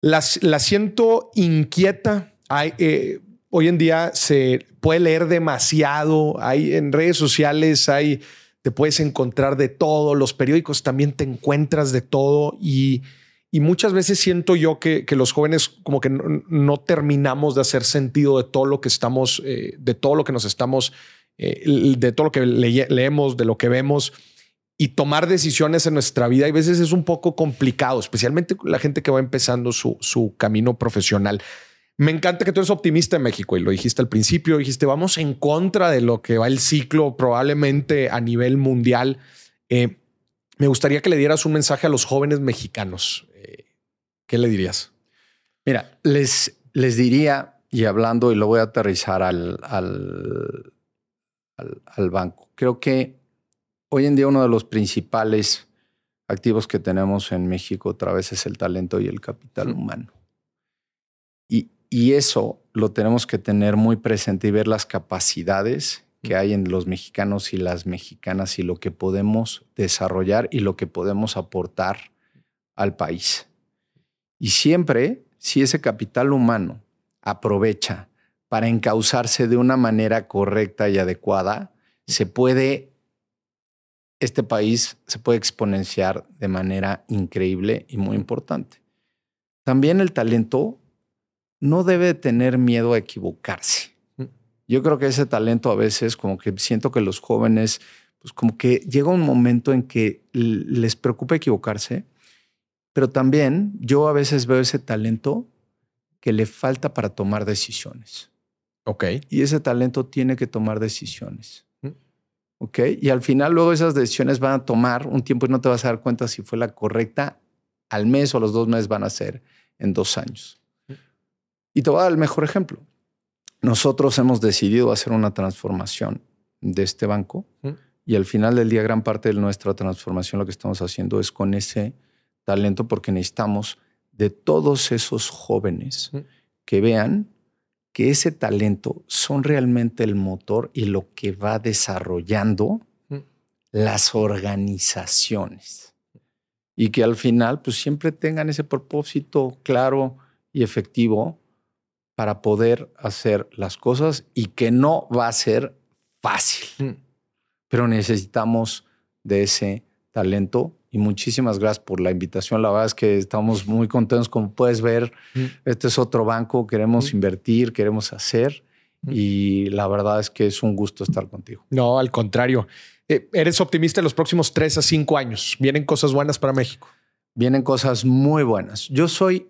la, la siento inquieta. Eh, hoy en día se puede leer demasiado. Hay en redes sociales, hay, te puedes encontrar de todo. Los periódicos también te encuentras de todo y y muchas veces siento yo que, los jóvenes como que no, terminamos de hacer sentido de todo lo que estamos, eh, de todo lo que nos estamos, eh, de todo lo que leemos, de lo que vemos y tomar decisiones en nuestra vida. A veces es un poco complicado, especialmente la gente que va empezando su, su camino profesional. Me encanta que tú eres optimista en México y lo dijiste al principio, dijiste vamos en contra de lo que va el ciclo probablemente a nivel mundial. Eh, me gustaría que le dieras un mensaje a los jóvenes mexicanos. ¿Qué le dirías? Mira, les, les diría, y hablando, y lo voy a aterrizar al, al, al, banco, creo que hoy en día uno de los principales activos que tenemos en México otra vez es el talento y el capital humano. Y, y, eso lo tenemos que tener muy presente y ver las capacidades que hay en los mexicanos y las mexicanas y lo que podemos desarrollar y lo que podemos aportar al país. Y siempre, si ese capital humano aprovecha para encauzarse de una manera correcta y adecuada, se puede, este país se puede exponenciar de manera increíble y muy importante. También el talento no debe tener miedo a equivocarse. Mm. Yo creo que ese talento a veces como que siento que los jóvenes, pues como que llega un momento en que les preocupa equivocarse pero también yo a veces veo ese talento que le falta para tomar decisiones. Ok. Y ese talento tiene que tomar decisiones. Mm. Ok. Y al final, luego esas decisiones van a tomar un tiempo y no te vas a dar cuenta si fue la correcta al mes o los dos meses van a ser en dos años. Mm. Y te voy a dar el mejor ejemplo. Nosotros hemos decidido hacer una transformación de este banco mm. y al final del día gran parte de nuestra transformación lo que estamos haciendo es con ese talento porque necesitamos de todos esos jóvenes que vean que ese talento son realmente el motor y lo que va desarrollando las organizaciones. Y que al final pues siempre tengan ese propósito claro y efectivo para poder hacer las cosas y que no va a ser fácil. Pero necesitamos de ese talento y muchísimas gracias por la invitación. La verdad es que estamos muy contentos. Como puedes ver, mm. este es otro banco, queremos mm. invertir, queremos hacer mm. y la verdad es que es un gusto estar contigo. No, al contrario. Eh, eres optimista en los próximos tres a cinco años. ¿Vienen cosas buenas para México? Vienen cosas muy buenas. Yo soy,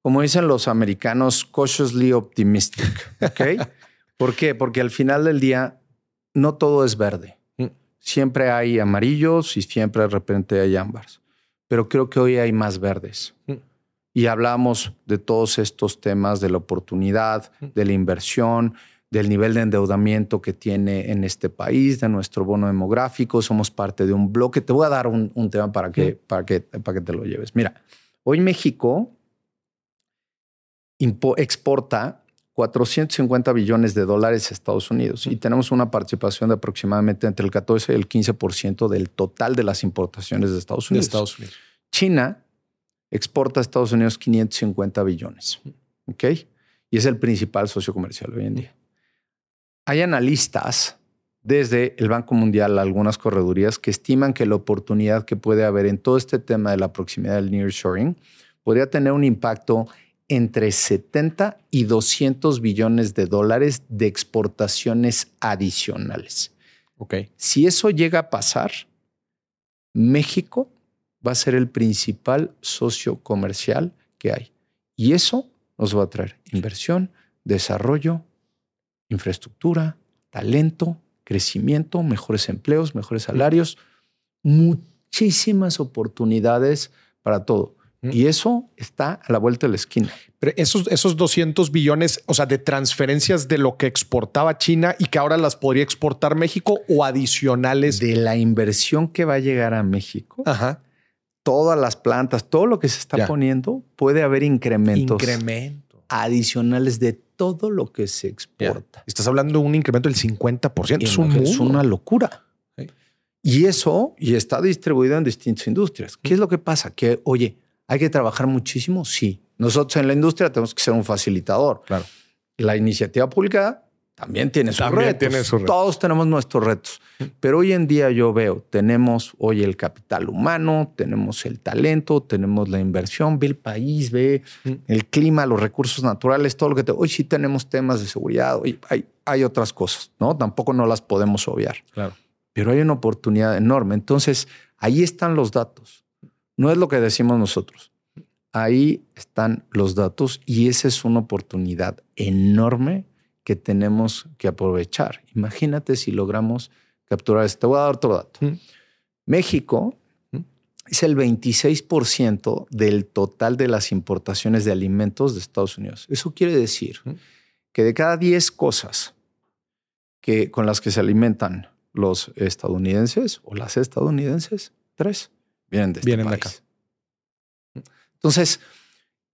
como dicen los americanos, cautiously optimistic. ¿ok? ¿Por qué? Porque al final del día no todo es verde siempre hay amarillos y siempre de repente hay ámbares. Pero creo que hoy hay más verdes. Mm. Y hablamos de todos estos temas de la oportunidad, mm. de la inversión, del nivel de endeudamiento que tiene en este país, de nuestro bono demográfico. Somos parte de un bloque. Te voy a dar un, tema para que, mm. para, que, para que te lo lleves. Mira, hoy México exporta 450 billones de dólares a Estados Unidos y tenemos una participación de aproximadamente entre el 14 y el 15% del total de las importaciones de Estados Unidos. Estados Unidos. China exporta a Estados Unidos 550 billones. ¿Ok? Y es el principal socio comercial hoy en día. Hay analistas desde el Banco Mundial, algunas corredurías que estiman que la oportunidad que puede haber en todo este tema de la proximidad del nearshoring podría tener un impacto entre 70 y 200 billones de dólares de exportaciones adicionales. Si eso llega a pasar, México va a ser el principal socio comercial que hay. Y eso nos va a traer inversión, desarrollo, infraestructura, talento, crecimiento, mejores empleos, mejores salarios, muchísimas oportunidades para todo. Y eso está a la vuelta de la esquina. Pero esos, esos 200 billones, o sea, de transferencias de lo que exportaba China y que ahora las podría exportar México o adicionales. De la inversión que va a llegar a México, todas las plantas, todo lo que se está poniendo, puede haber incrementos. Incremento. Adicionales de todo lo que se exporta. Estás hablando de un incremento del 50%. Es, un es una locura. Y eso y está distribuido en distintas industrias. ¿Qué es lo que pasa? Que, oye, ¿Hay que trabajar muchísimo? Sí. Nosotros en la industria tenemos que ser un facilitador. Claro. La iniciativa pública también tiene sus retos. Tiene Todos tenemos nuestros retos. Pero hoy en día yo veo, tenemos hoy el capital humano, tenemos el talento, tenemos la inversión, ve el país, ve el clima, los recursos naturales, todo lo que te... Hoy sí tenemos temas de seguridad, hoy hay, hay otras cosas, ¿no? Tampoco no las podemos obviar. Claro. Pero hay una oportunidad enorme. Entonces, ahí están los datos. No es lo que decimos nosotros. Ahí están los datos y esa es una oportunidad enorme que tenemos que aprovechar. Imagínate si logramos capturar esto. Te voy a dar otro dato. México es el 26% del total de las importaciones de alimentos de Estados Unidos. Eso quiere decir que de cada 10 cosas que, con las que se alimentan los estadounidenses o las estadounidenses, tres vienen de este vienen acá. Entonces,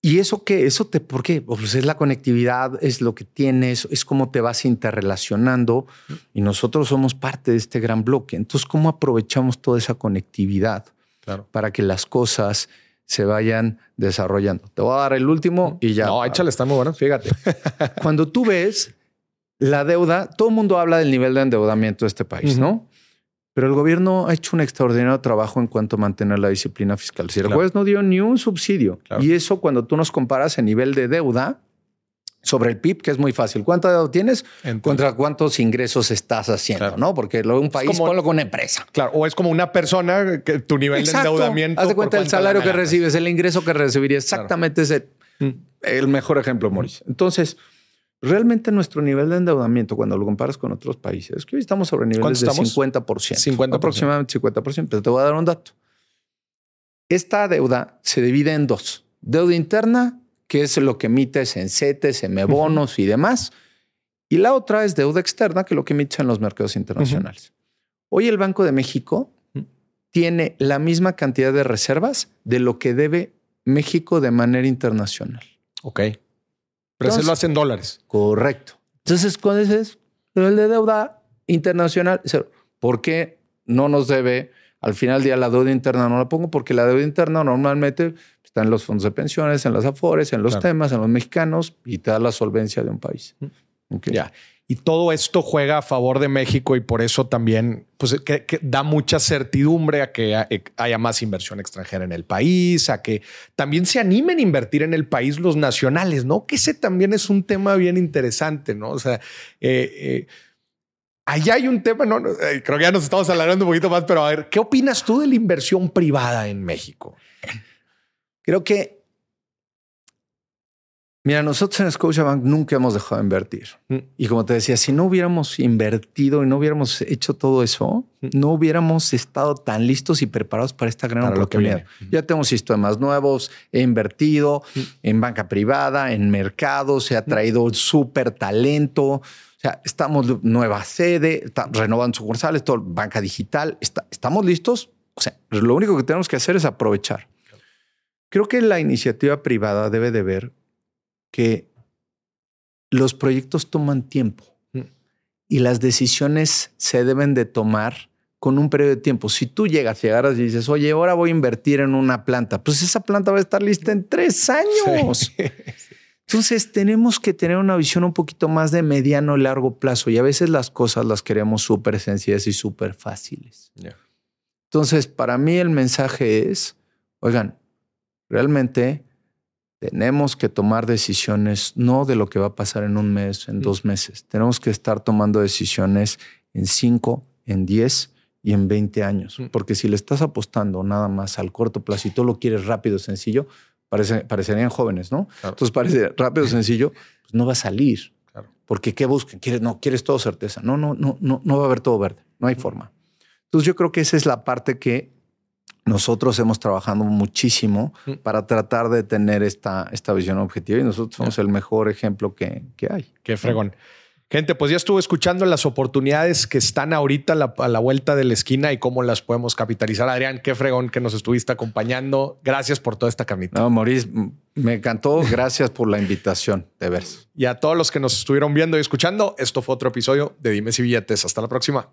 ¿y eso qué? ¿Eso te, por qué? Pues es la conectividad, es lo que tienes, es cómo te vas interrelacionando y nosotros somos parte de este gran bloque. Entonces, ¿cómo aprovechamos toda esa conectividad para que las cosas se vayan desarrollando? Te voy a dar el último y ya. No, échale, está muy bueno. Fíjate, cuando tú ves la deuda, todo el mundo habla del nivel de endeudamiento de este país, ¿no? Pero el gobierno ha hecho un extraordinario trabajo en cuanto a mantener la disciplina fiscal. Si el juez no dio ni un subsidio. Y eso cuando tú nos comparas en nivel de deuda sobre el PIB, que es muy fácil. ¿Cuánta deuda tienes? contra cuántos ingresos estás haciendo, ¿no? Porque un país, es como, ponlo con una empresa. Claro, o es como una persona que tu nivel de endeudamiento. Haz de cuenta el salario que recibes, el ingreso que recibirías. Exactamente ese mm. el mejor ejemplo, Mauricio. Entonces, Realmente nuestro nivel de endeudamiento, cuando lo comparas con otros países, que hoy estamos sobre niveles de 50%, 50%. Aproximadamente 50%. Pero te voy a dar un dato. Esta deuda se divide en dos. Deuda interna, que es lo que emites en CETES, en bonos y demás. Y la otra es deuda externa, que es lo que emites en los mercados internacionales. Hoy el Banco de México tiene la misma cantidad de reservas de lo que debe México de manera internacional. Ok. Pero se lo hacen dólares. Correcto. Entonces, ¿cuál es el de deuda internacional? ¿Por qué no nos debe? Al final del día, la deuda interna no la pongo porque la deuda interna normalmente está en los fondos de pensiones, en las afores, en los temas, en los mexicanos y te da la solvencia de un país. Ya. Y todo esto juega a favor de México y por eso también pues, da mucha certidumbre a que haya más inversión extranjera en el país, a que también se animen a invertir en el país los nacionales, ¿no? Que ese también es un tema bien interesante, ¿no? O sea, eh, eh, allá hay un tema, no, creo que ya nos estamos hablando un poquito más, pero a ver, ¿qué opinas tú de la inversión privada en México? Creo que Mira, nosotros en Scotiabank nunca hemos dejado de invertir. Mm. Y como te decía, si no hubiéramos invertido y no hubiéramos hecho todo eso, mm. no hubiéramos estado tan listos y preparados para esta gran oportunidad. Ya tenemos sistemas nuevos, he invertido mm. en banca privada, en mercados, se ha traído súper talento. O sea, estamos nueva sede, renovando sucursales, todo, banca digital. estamos listos. O sea, lo único que tenemos que hacer es aprovechar. Creo que la iniciativa privada debe de ver que los proyectos toman tiempo mm. y las decisiones se deben de tomar con un periodo de tiempo. Si tú llegas, llegaras y dices, oye, ahora voy a invertir en una planta, pues esa planta va a estar lista en tres años. Entonces tenemos que tener una visión un poquito más de mediano y largo plazo y a veces las cosas las queremos súper sencillas y súper fáciles. Entonces, para mí el mensaje es, oigan, realmente tenemos que tomar decisiones no de lo que va a pasar en un mes, en dos meses. Tenemos que estar tomando decisiones en cinco, en diez y en 20 años. Mm. Porque si le estás apostando nada más al corto plazo y tú lo quieres rápido, sencillo, parece, parecerían jóvenes, ¿no? Entonces parece rápido, sencillo, pues no va a salir. Porque ¿qué buscan? ¿Quieres, no, quieres todo certeza. No, no, no, no, no va a haber todo verde. No hay mm. forma. Entonces yo creo que esa es la parte que nosotros hemos trabajado muchísimo mm. para tratar de tener esta, esta visión objetiva y nosotros somos el mejor ejemplo que, que hay. Qué fregón. Gente, pues ya estuve escuchando las oportunidades que están ahorita a la, vuelta de la esquina y cómo las podemos capitalizar. Adrián, qué fregón que nos estuviste acompañando. Gracias por toda esta camita. No, Maurice, me encantó. Gracias por la invitación, de ver. Y a todos los que nos estuvieron viendo y escuchando, esto fue otro episodio de Dimes y Billetes. Hasta la próxima.